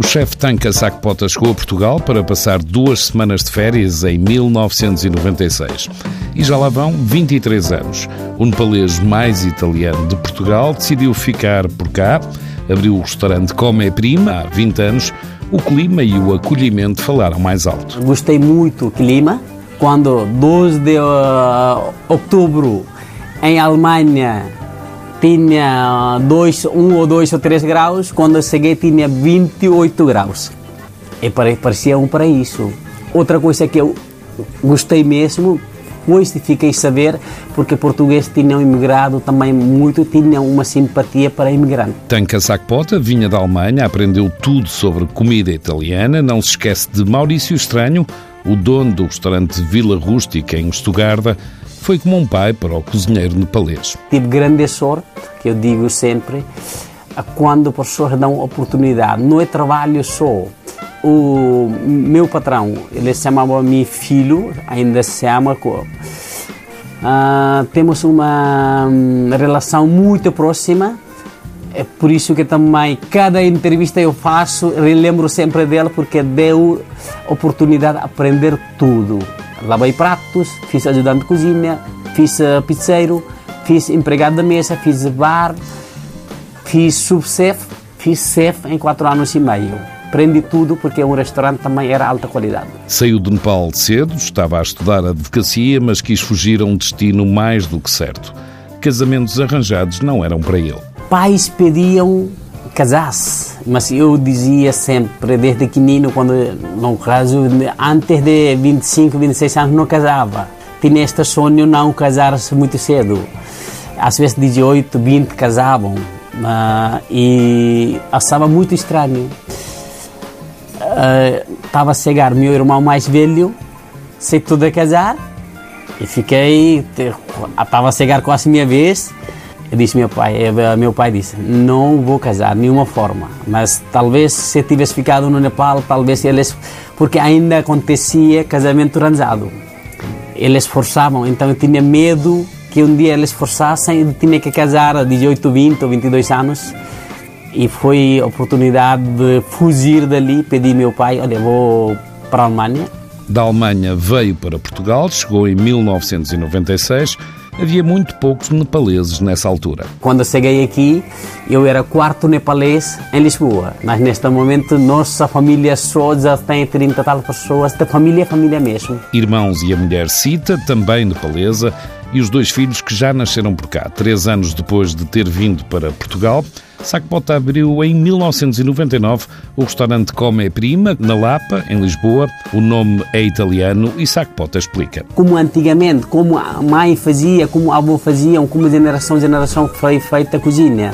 O chefe Tanca Sacpota chegou a Portugal para passar duas semanas de férias em 1996. E já lá vão 23 anos. O nepalês mais italiano de Portugal decidiu ficar por cá, abriu o restaurante Come Prima há 20 anos. O clima e o acolhimento falaram mais alto. Gostei muito do clima. Quando 2 de uh, outubro em Alemanha tinha dois, um ou dois ou três graus, quando eu cheguei tinha 28 graus. E parecia um paraíso. Outra coisa que eu gostei mesmo, depois fiquei saber, porque português tinham imigrado também muito, tinham uma simpatia para imigrante. Tanca Sacpota vinha da Alemanha, aprendeu tudo sobre comida italiana, não se esquece de Maurício Estranho, o dono do restaurante Vila Rústica em Estugarda, foi como um pai para o cozinheiro nepalês. Tive grande sorte, que eu digo sempre, quando pessoas dão oportunidade. Não é trabalho só. O meu patrão, ele se chamava meu filho, ainda se chama. Uh, temos uma um, relação muito próxima. É por isso que também cada entrevista eu faço, eu lembro sempre dela porque deu oportunidade de aprender tudo lavei pratos, fiz ajudante de cozinha, fiz uh, pizzeiro, fiz empregado da mesa, fiz bar, fiz subchef, fiz chef em quatro anos e meio. Aprendi tudo porque um restaurante também era alta qualidade. Saiu de Nepal cedo, estava a estudar advocacia, mas quis fugir a um destino mais do que certo. Casamentos arranjados não eram para ele. Pais pediam casasse. Mas eu dizia sempre, desde pequenino, quando no caso, antes de 25, 26 anos, não casava. Tinha este sonho não casar-se muito cedo. Às vezes 18, 20 casavam. Uh, e achava muito estranho. Estava uh, a chegar meu irmão mais velho, sei tudo a casar, e fiquei, estava a chegar quase a minha vez, disse meu pai, eh, meu pai disse, não vou casar de nenhuma forma, mas talvez se tivesse ficado no Nepal, talvez eles, porque ainda acontecia casamento transado. Eles forçavam, então eu tinha medo que um dia eles forçassem e tinha que casar a 18, 20 ou 22 anos. E foi a oportunidade de fugir dali, pedi meu pai, olha, vou para a Alemanha. Da Alemanha veio para Portugal, chegou em 1996 havia muito poucos nepaleses nessa altura. Quando cheguei aqui, eu era quarto nepalês em Lisboa, mas neste momento nossa família só já tem 30 tal pessoas, da família é família mesmo. Irmãos e a mulher Cita, também nepalesa, e os dois filhos que já nasceram por cá. Três anos depois de ter vindo para Portugal, Sacpota abriu em 1999 o restaurante Come Prima, na Lapa, em Lisboa. O nome é italiano e Sacpota explica. Como antigamente, como a mãe fazia, como a avó faziam, como geração a geração foi feita a cozinha.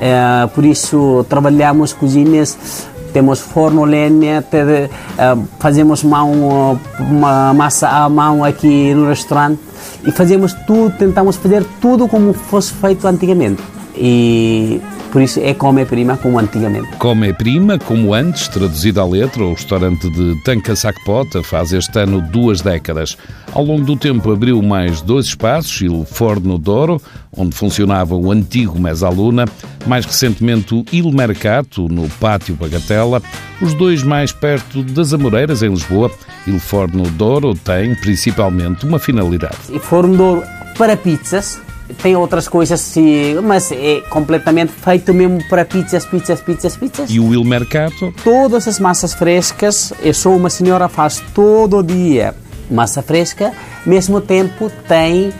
É, por isso trabalhamos cozinhas temos forno lenha, uh, fazemos mão, uma massa à mão aqui no restaurante e fazemos tudo, tentamos fazer tudo como fosse feito antigamente. E por isso é Come Prima como antigamente. Come Prima, como antes, traduzido à letra, o restaurante de Tanca Sacpota faz este ano duas décadas. Ao longo do tempo abriu mais dois espaços, Il Forno d'Oro, onde funcionava o antigo Mesaluna, mais recentemente o Il Mercato, no Pátio Bagatela, os dois mais perto das Amoreiras, em Lisboa. Il Forno d'Oro tem, principalmente, uma finalidade. Il Forno d'Oro para pizzas, tem outras coisas, mas é completamente feito mesmo para pizzas, pizzas, pizzas, pizzas. E o Il Mercato? Todas as massas frescas, eu sou uma senhora faz todo dia massa fresca, mesmo tempo tem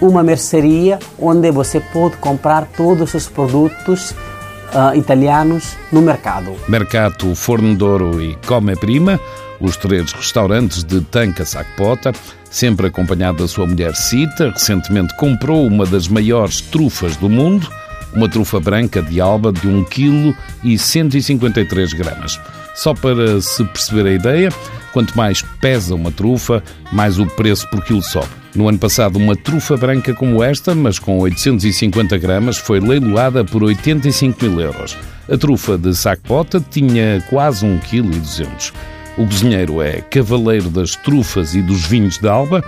uma mercearia onde você pode comprar todos os produtos uh, italianos no mercado. Mercato Forno d'Oro e Come Prima, os três restaurantes de Tanca Sacpota, sempre acompanhado da sua mulher Cita, recentemente comprou uma das maiores trufas do mundo, uma trufa branca de alba de 1 kg e 153 gramas. Só para se perceber a ideia, quanto mais pesa uma trufa, mais o preço por quilo sobe. No ano passado, uma trufa branca como esta, mas com 850 gramas, foi leiloada por 85 mil euros. A trufa de Sacpota tinha quase 1,2 kg. O cozinheiro é cavaleiro das trufas e dos vinhos de Alba,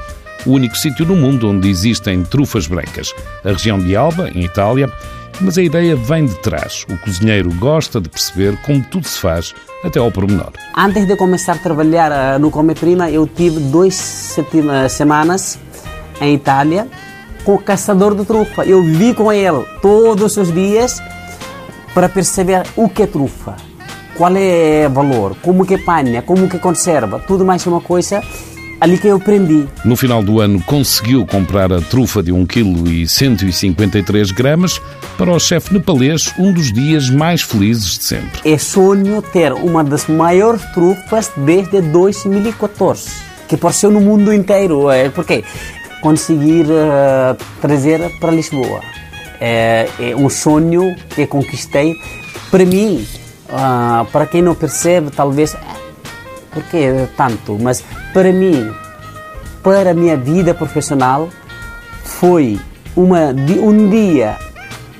o único sítio no mundo onde existem trufas brancas. A região de Alba, em Itália, Mas a ideia vem de trás. O cozinheiro gosta de perceber como tudo se faz até ao pormenor. Antes de começar a trabalhar eh, no Come Prima, eu tive duas eh, semanas em Itália com o caçador de trufa. Eu vi com ele todos os dias para perceber o que é trufa, qual é o valor, como que panha, como que conserva, tudo mais uma coisa ali que eu aprendi. No final do ano conseguiu comprar a trufa de 1 kg e 153 gramas para o chefe nepalês um dos dias mais felizes de sempre. É sonho ter uma das maiores trufas desde 2014, que apareceu no mundo inteiro, é, porque conseguir uh, trazer para Lisboa. É, é, um sonho que conquistei. Para mim, uh, para quem não percebe, talvez por que tanto? Mas para mim, para a minha vida profissional, foi uma, um dia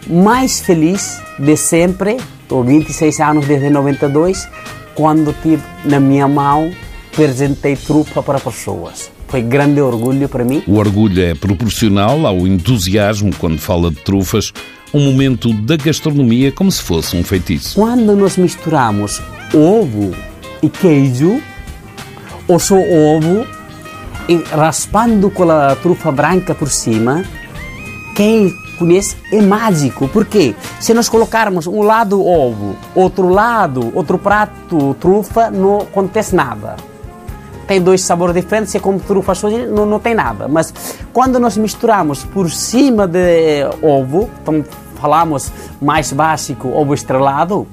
mais feliz de sempre. Estou 26 anos desde 92, quando tive na minha mão, apresentei trupa para pessoas. Foi grande orgulho para mim. O orgulho é proporcional ao entusiasmo quando fala de trufas, um momento da gastronomia como se fosse um feitiço. Quando nós misturamos ovo e queijo, ou só ovo, e raspando com a trufa branca por cima, quem conhece é mágico. Porque se nós colocarmos um lado ovo, outro lado, outro prato trufa, não acontece nada. Tem dois sabores diferentes, se é como trufa sozinha, não, não tem nada. Mas quando nós misturamos por cima de ovo, então falamos mais básico, ovo estrelado,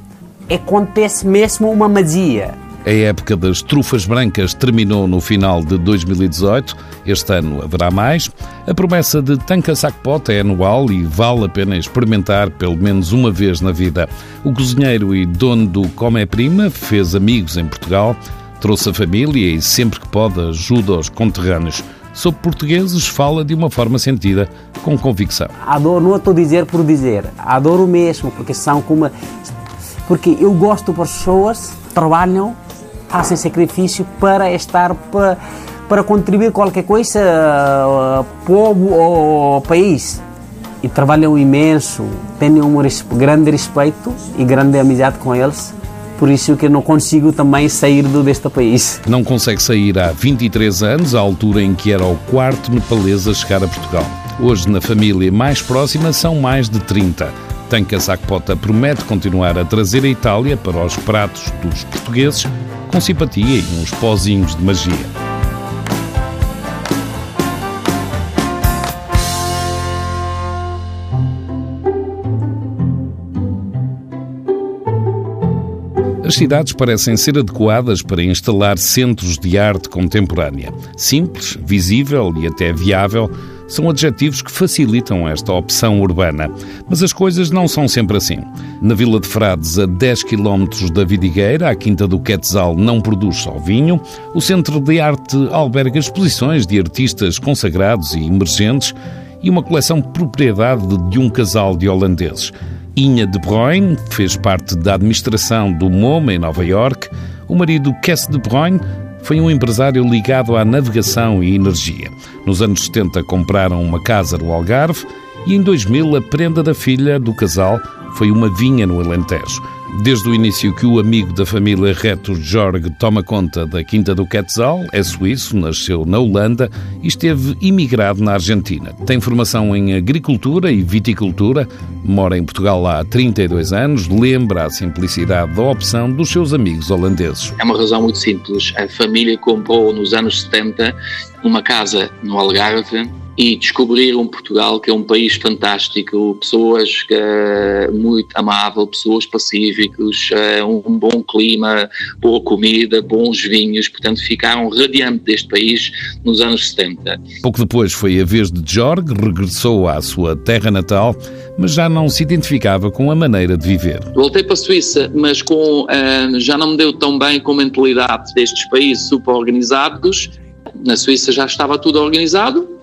acontece mesmo uma magia. A época das trufas brancas terminou no final de 2018. Este ano haverá mais. A promessa de Tanca Sacpot é anual e vale a pena experimentar pelo menos uma vez na vida. O cozinheiro e dono do Come Prima fez amigos em Portugal, trouxe a família e sempre que pode ajuda aos conterrâneos. Sobre portugueses, fala de uma forma sentida, com convicção. Adoro, não estou a dizer por dizer, adoro mesmo, porque são como. Porque eu gosto de pessoas que trabalham fazem sacrifício para estar para, para contribuir qualquer coisa uh, povo ou país e trabalham imenso tenho um grande respeito e grande amizade com eles por isso que não consigo também sair deste país. Não consegue sair há 23 anos, à altura em que era o quarto nepalês a chegar a Portugal. Hoje, na família mais próxima, são mais de 30. Tanka Sakpota promete continuar a trazer a Itália para os pratos dos portugueses com simpatia e uns pozinhos de magia. As cidades parecem ser adequadas para instalar centros de arte contemporânea. Simples, visível e até viável são adjetivos que facilitam esta opção urbana. Mas as coisas não são sempre assim. Na Vila de Frades, a 10 km da Vidigueira, a Quinta do Quetzal não produz só vinho. O Centro de Arte alberga exposições de artistas consagrados e emergentes e uma coleção propriedade de um casal de holandeses. Inha de Bruyne fez parte da administração do MoMA em Nova York. O marido Kess de Bruyne foi um empresário ligado à navegação e energia. Nos anos 70 compraram uma casa no Algarve e em 2000 a prenda da filha do casal foi uma vinha no Alentejo. Desde o início que o amigo da família Reto Jorge toma conta da Quinta do Quetzal, é suíço, nasceu na Holanda e esteve imigrado na Argentina. Tem formação em agricultura e viticultura, mora em Portugal há 32 anos, lembra a simplicidade da opção dos seus amigos holandeses. É uma razão muito simples. A família comprou nos anos 70 uma casa no Algarve e descobrir um Portugal que é um país fantástico, pessoas uh, muito amáveis, pessoas pacíficos, uh, um bom clima, boa comida, bons vinhos, portanto ficaram radiantes deste país nos anos 70. Pouco depois foi a vez de Jorge, regressou à sua terra natal, mas já não se identificava com a maneira de viver. Voltei para a Suíça, mas com, uh, já não me deu tão bem com a mentalidade destes países super organizados. Na Suíça já estava tudo organizado,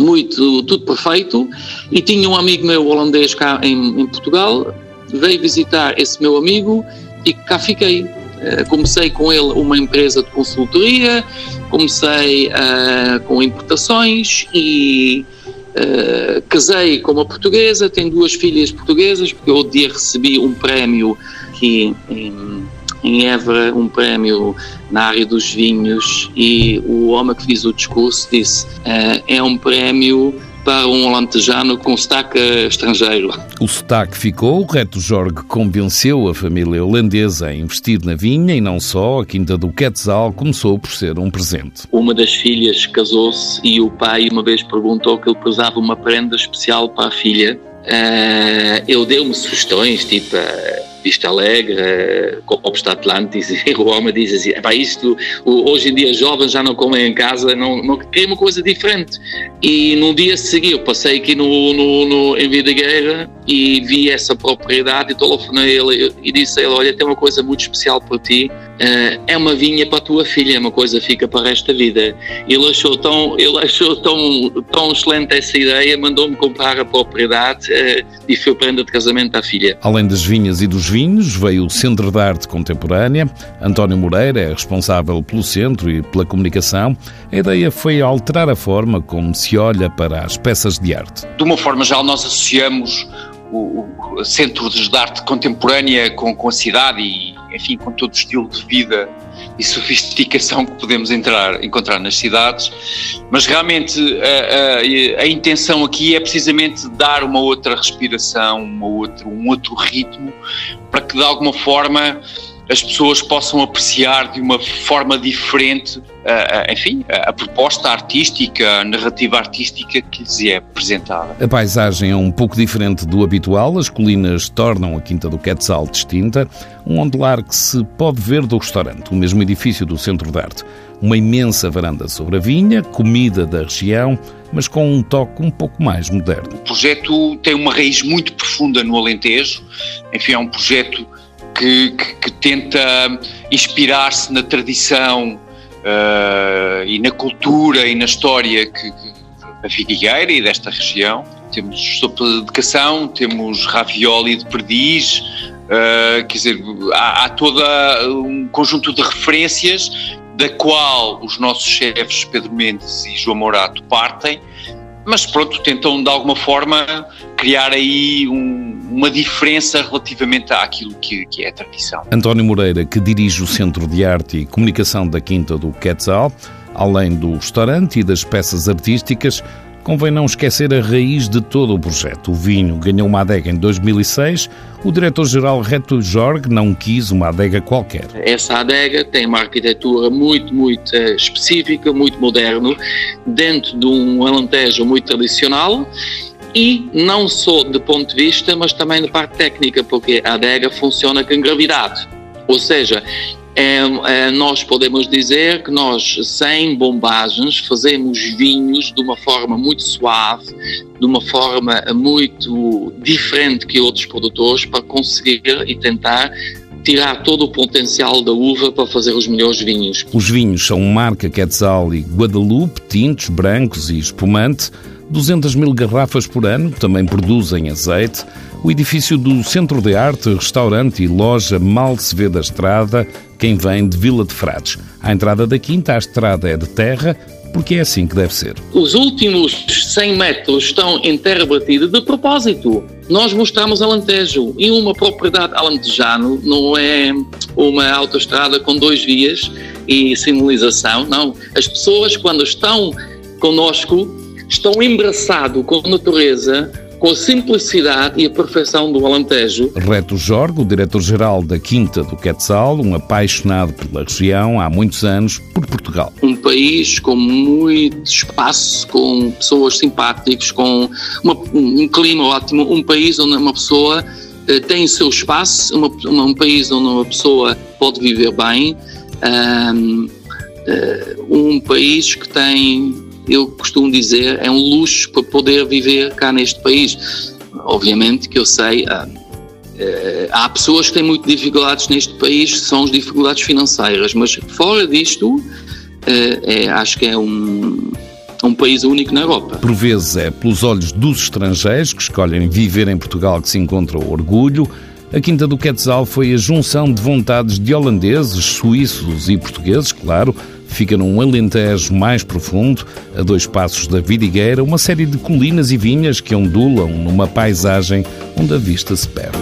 muito, tudo perfeito, e tinha um amigo meu holandês cá em, em Portugal, veio visitar esse meu amigo e cá fiquei. Uh, comecei com ele uma empresa de consultoria, comecei uh, com importações e, Uh, casei com uma portuguesa, tenho duas filhas portuguesas, porque eu dia recebi um prémio aqui em, em Évora, um prémio na área dos vinhos, e o homem que fez o discurso disse: uh, é um prémio para um alentejano com sotaque estrangeiro. O sotaque ficou, o Reto Jorge convenceu a família holandesa a investir na vinha e não só, a Quinta do Quetzal começou por ser um presente. Uma das filhas casou-se e o pai uma vez perguntou que ele precisava uma prenda especial para a filha. Uh, ele deu-me sugestões, tipo... Uh, Vista Alegre, Costa Atlantis, e homem diz assim, para isto, hoje em dia jovens já não comem em casa, não, não querem uma coisa diferente. E no dia seguinte eu passei aqui no, no, no, em Videgueira e vi essa propriedade e telefonei ele e disse a ele, olha, tem uma coisa muito especial para ti, uh, é uma vinha para a tua filha, é uma coisa que fica para esta vida. Ele achou tão, ele achou tão, tão excelente essa ideia, mandou-me comprar a propriedade uh, e foi prenda de casamento à filha. Além das vinhas e dos vinhos, veio o Centro de Arte Contemporânea. António Moreira é responsável pelo centro e pela comunicação. A ideia foi alterar a forma como se olha para as peças de arte. De uma forma geral, nós associamos o, o Centro de Arte Contemporânea com, com a cidade e, enfim, com todo o estilo de vida e sofisticação que podemos entrar, encontrar nas cidades, mas realmente a, a, a, intenção aqui é precisamente dar uma outra respiração, uma outra, um outro ritmo, para que de alguma forma as pessoas possam apreciar de uma forma diferente, enfim, a, a proposta artística, a narrativa artística que lhes é apresentada. A paisagem é um pouco diferente do habitual, as colinas tornam a Quinta do Quetzal distinta, um ondular que se pode ver do restaurante, o mesmo edifício do Centro de Arte. Uma imensa varanda sobre a vinha, comida da região, mas com um toque um pouco mais moderno. O projeto tem uma raiz muito profunda no Alentejo, enfim, é um projeto que, que, que tenta inspirar-se na tradição uh, e na cultura e na história que, da Vidigueira e desta região. Temos sopa de educação, temos ravioli de perdiz, uh, quer dizer, há, há todo um conjunto de referências da qual os nossos chefes Pedro Mendes e João Morato partem mas pronto, tentam de alguma forma criar aí um, uma diferença relativamente àquilo que, que, é a tradição. António Moreira, que dirige o Centro de Arte e Comunicação da Quinta do Quetzal, além do restaurante e das peças artísticas, Convém não esquecer a raiz de todo o projeto. O vinho ganhou uma adega em 2006. O diretor-geral Reto Jorge não quis uma adega qualquer. Essa adega tem uma arquitetura muito, muito eh, específica, muito moderno, dentro de um alentejo muito tradicional e não só de ponto de vista, mas também de parte técnica, porque a adega funciona com gravidade. Ou seja, é, é, nós podemos dizer que nós, sem bombagens, fazemos vinhos de uma forma muito suave, de uma forma muito diferente que outros produtores, para conseguir e tentar tirar todo o potencial da uva para fazer os melhores vinhos. Os vinhos são marca Quetzal e Guadalupe, tintos, brancos e espumante. 200 mil garrafas por ano, também produzem azeite. O edifício do Centro de Arte, restaurante e loja mal se vê da estrada, quem vem de Vila de Frades. À entrada da quinta, a estrada é de terra, porque é assim que deve ser. Os últimos 100 metros estão em terra batida de propósito. Nós mostramos Alentejo e uma propriedade alentejano não é uma autoestrada com dois vias e sinalização, não. As pessoas, quando estão conosco, estão embraçados com a natureza, com a simplicidade e a perfeição do Alentejo. Reto Jorge, o diretor-geral da Quinta do Quetzal, um apaixonado pela região há muitos anos por Portugal. Um país com muito espaço, com pessoas simpáticas, com uma, um clima ótimo, um país onde uma pessoa uh, tem o seu espaço, uma, uma, um país onde uma pessoa pode viver bem, um, eh, um país que tem eu costumo dizer, é um luxo para poder viver cá neste país. Obviamente que eu sei, há, eh, há pessoas que têm muitas dificuldades neste país, são as dificuldades financeiras, mas fora disto, é, acho que é um, um país único na Europa. Por vezes é pelos olhos dos estrangeiros que escolhem viver em Portugal que se encontra o orgulho. A Quinta do Quetzal foi a junção de vontades de holandeses, suíços e portugueses, claro, Fica num alentejo mais profundo, a dois passos da Vidigueira, uma série de colinas e vinhas que ondulam numa paisagem onde a vista se perde.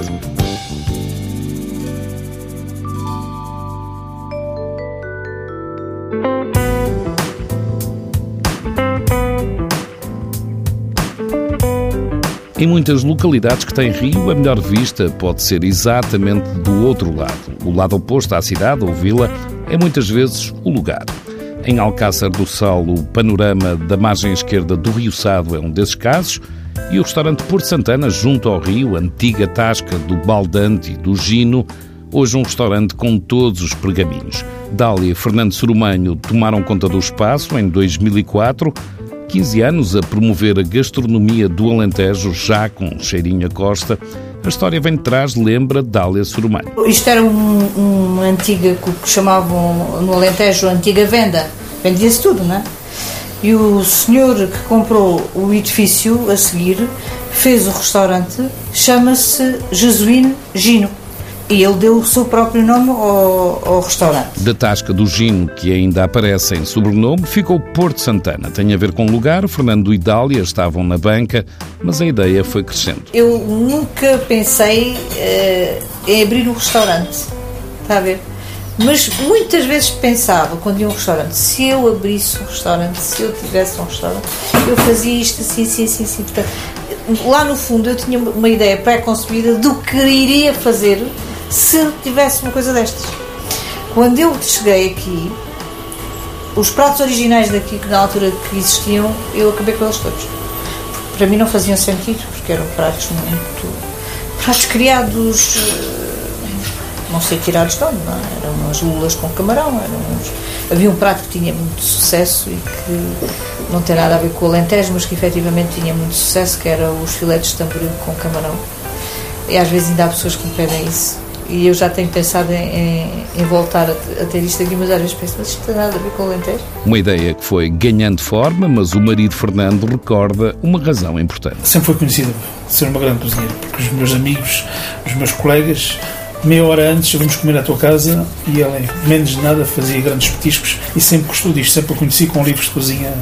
Em muitas localidades que têm rio, a melhor vista pode ser exatamente do outro lado. O lado oposto à cidade ou vila é muitas vezes o lugar. Em Alcácer do Sal, o panorama da margem esquerda do Rio Sado é um desses casos, e o restaurante Porto Santana, junto ao rio, antiga tasca do Baldante e do Gino, hoje um restaurante com todos os pergaminhos. Dália e Fernando Sorumanho tomaram conta do espaço em 2004 15 anos a promover a gastronomia do Alentejo, já com cheirinho a costa. A história vem de trás, lembra Dália Surumano. Isto era um, uma antiga, que chamavam no Alentejo, antiga venda. Vendia-se tudo, não é? E o senhor que comprou o edifício a seguir fez o restaurante, chama-se Jesuíno Gino. E ele deu o seu próprio nome ao, ao, restaurante. Da tasca do Gino, que ainda aparece em sobrenome, ficou Porto Santana. Tem a ver com o lugar, Fernando e Dália estavam na banca, mas a ideia foi crescendo. Eu nunca pensei uh, em abrir um restaurante, está a ver? Mas muitas vezes pensava, quando ia a um restaurante, se eu abrisse um restaurante, se eu tivesse um restaurante, eu fazia isto assim, assim, assim, assim. Portanto, lá no fundo eu tinha uma ideia pré-concebida do que iria fazer se tivesse uma coisa destas. Quando eu cheguei aqui, os pratos originais daqui, que na altura que existiam, eu acabei com eles todos. Para mim não faziam sentido, porque eram pratos muito. pratos criados. Eh, não sei tirados de onde, não é? Eram umas lulas com camarão, eram uns... havia um prato que tinha muito sucesso e que não tem nada a ver com o Alentejo, mas que efetivamente tinha muito sucesso, que era os filetes de tamboril com camarão. E às vezes ainda há pessoas que me pedem isso e eu já tenho pensado em, em, em voltar a, a, ter isto aqui, mas às vezes penso, mas isto tem nada a ver com o Alentejo. Uma ideia que foi ganhando forma, mas o marido Fernando recorda uma razão importante. Sempre foi conhecido ser uma grande cozinheira, porque os meus amigos, os meus colegas meia hora antes vamos comer à tua casa e ela, menos de nada, fazia grandes petiscos e sempre gostou disto, sempre a conheci com livros de cozinha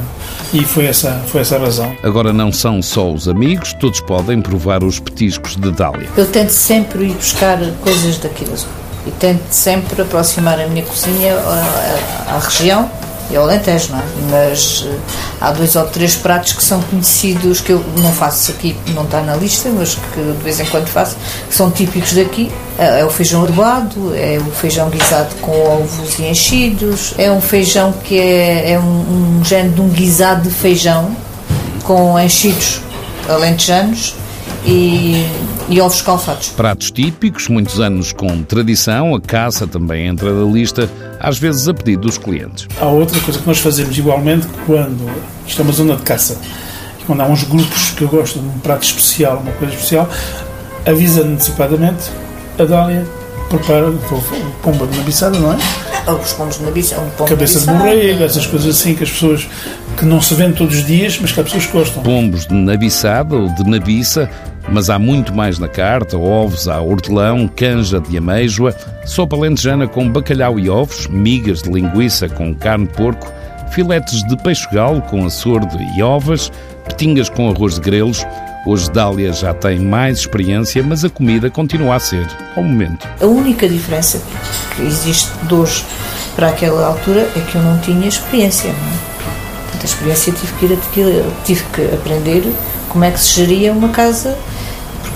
e foi essa, foi essa a razão. Agora não são só os amigos, todos podem provar os petiscos de Dália. Eu tento sempre ir buscar coisas daqui da zona e tento sempre aproximar a minha cozinha à, à, à região e ao Alentejo, não é? Mas uh, há dois ou três pratos que são conhecidos, que eu não faço aqui, não está na lista, mas que de vez em quando faço, que são típicos daqui. É, é o feijão arboado, é o feijão guisado com ovos e enchidos, é um feijão que é, é um, um género de um guisado de feijão com enchidos alentejanos e, e ovos calfados. Pratos típicos, muitos anos com tradição, a caça também entra na lista, às vezes a pedido dos clientes. Há outra coisa que nós fazemos igualmente quando isto é uma zona de caça, quando há uns grupos que gostam de um prato especial, uma coisa especial, avisa antecipadamente, a Dália prepara o pomba de nabiçada, não é? Os pombos de nabiçada, um pombo Cabeça de borrego, essas coisas assim que as pessoas que não se vende todos os dias, mas que há pessoas que gostam. Pombos de nabiçada ou de nabiça mas há muito mais na carta: ovos à hortelão, canja de ameijoa, sopa lentejana com bacalhau e ovos, migas de linguiça com carne de porco, filetes de peixe galo com açordo e ovas, petingas com arroz de grelos. Hoje Dália já tem mais experiência, mas a comida continua a ser, ao momento. A única diferença que existe de hoje para aquela altura é que eu não tinha experiência. Não é? Portanto, a experiência tive que, ir, tive que aprender como é que se geria uma casa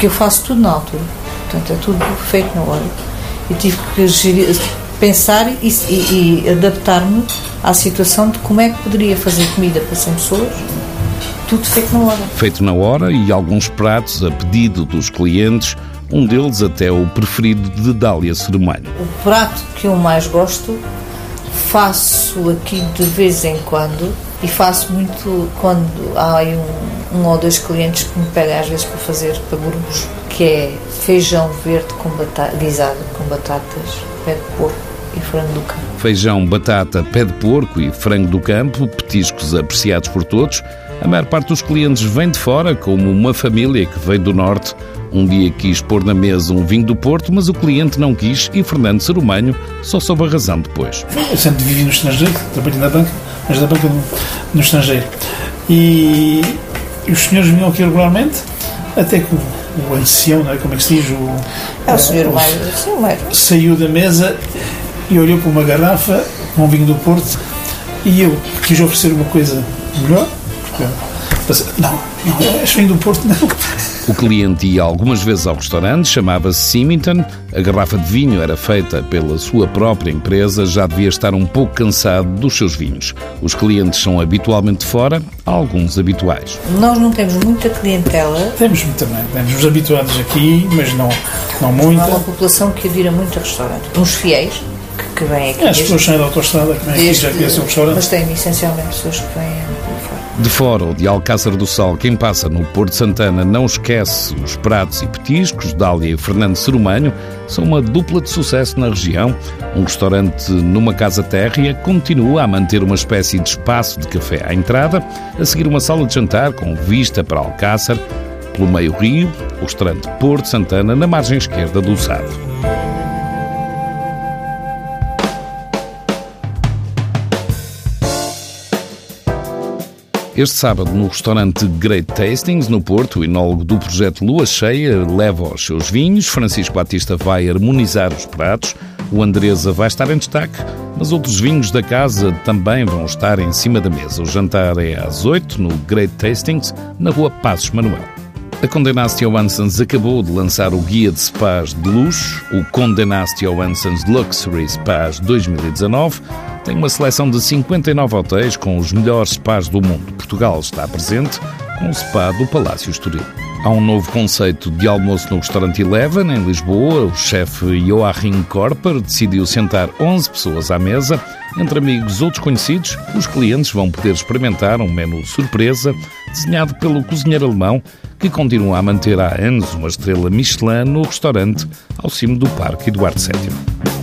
porque eu faço tudo na altura, portanto é tudo feito na hora. E tive que pensar e, e, e adaptar-me à situação de como é que poderia fazer comida para 100 pessoas, tudo feito na hora. Feito na hora e alguns pratos a pedido dos clientes, um deles até o preferido de Dália Ceremalho. O prato que eu mais gosto faço aqui de vez em quando e faço muito quando há um, um ou dois clientes que me pedem às vezes para fazer para grupos, que é feijão verde com batata, guisado com batatas, pé de porco e frango do campo. Feijão, batata, pé de porco e frango do campo, petiscos apreciados por todos. A maior parte dos clientes vem de fora, como uma família que vem do norte Um dia quis pôr na mesa um vinho do Porto, mas o cliente não quis e Fernando Serumanho só soube a razão depois. Eu sempre vivi no estrangeiro, trabalhei na banca, mas na banca no, no estrangeiro. E, e os senhores vinham aqui regularmente, até que o, ancião, não é? como é que se diz? O, É o senhor Meiro. Saiu da mesa e olhou para uma garrafa com um vinho do Porto e eu quis oferecer uma coisa melhor. porque não, não, és vinho do Porto, não. O cliente ia algumas vezes ao restaurante, chamava-se Symington, a garrafa de vinho era feita pela sua própria empresa, já devia estar um pouco cansado dos seus vinhos. Os clientes são habitualmente fora, alguns habituais. Nós não temos muita clientela, Temos também, temos os habituados aqui, mas não, não muita. há uma população que adira muito a restaurante. Uns fiéis, que, que vêm aqui. É, as pessoas saem da autostrada, que vêm aqui já conhecem o restaurante. Mas tem essencialmente pessoas que vêm fora. De fora ou de Alcácer do Sal, quem passa no Porto Santana não esquece os pratos e petiscos. Dália e Fernando Serumanho são uma dupla de sucesso na região. Um restaurante numa casa térrea continua a manter uma espécie de espaço de café à entrada, a seguir uma sala de jantar com vista para Alcácer, pelo meio rio, o restaurante Porto Santana na margem esquerda do Sado. Este sábado, no restaurante Great Tastings, no Porto, o enólogo do projeto Lua Cheia leva os seus vinhos, Francisco Batista vai harmonizar os pratos, o Andresa vai estar em destaque, mas outros vinhos da casa também vão estar em cima da mesa. O jantar é às 8 no Great Tastings, na rua Passos Manuel. A Condé Nast Johanssons acabou de lançar o guia de spas de luxo, o Condé Nast Johanssons Luxury Spas 2019. Tem uma seleção de 59 hotéis com os melhores spas do mundo. Portugal está presente com o spa do Palácio Estoril. Há um novo conceito de almoço no restaurante Eleven, em Lisboa. O chefe Joachim Korper decidiu sentar 11 pessoas à mesa. Entre amigos ou desconhecidos, os clientes vão poder experimentar um menu surpresa desenhado pelo cozinheiro alemão que continua a manter há anos uma estrela Michelin no restaurante ao cimo do Parque Eduardo VII.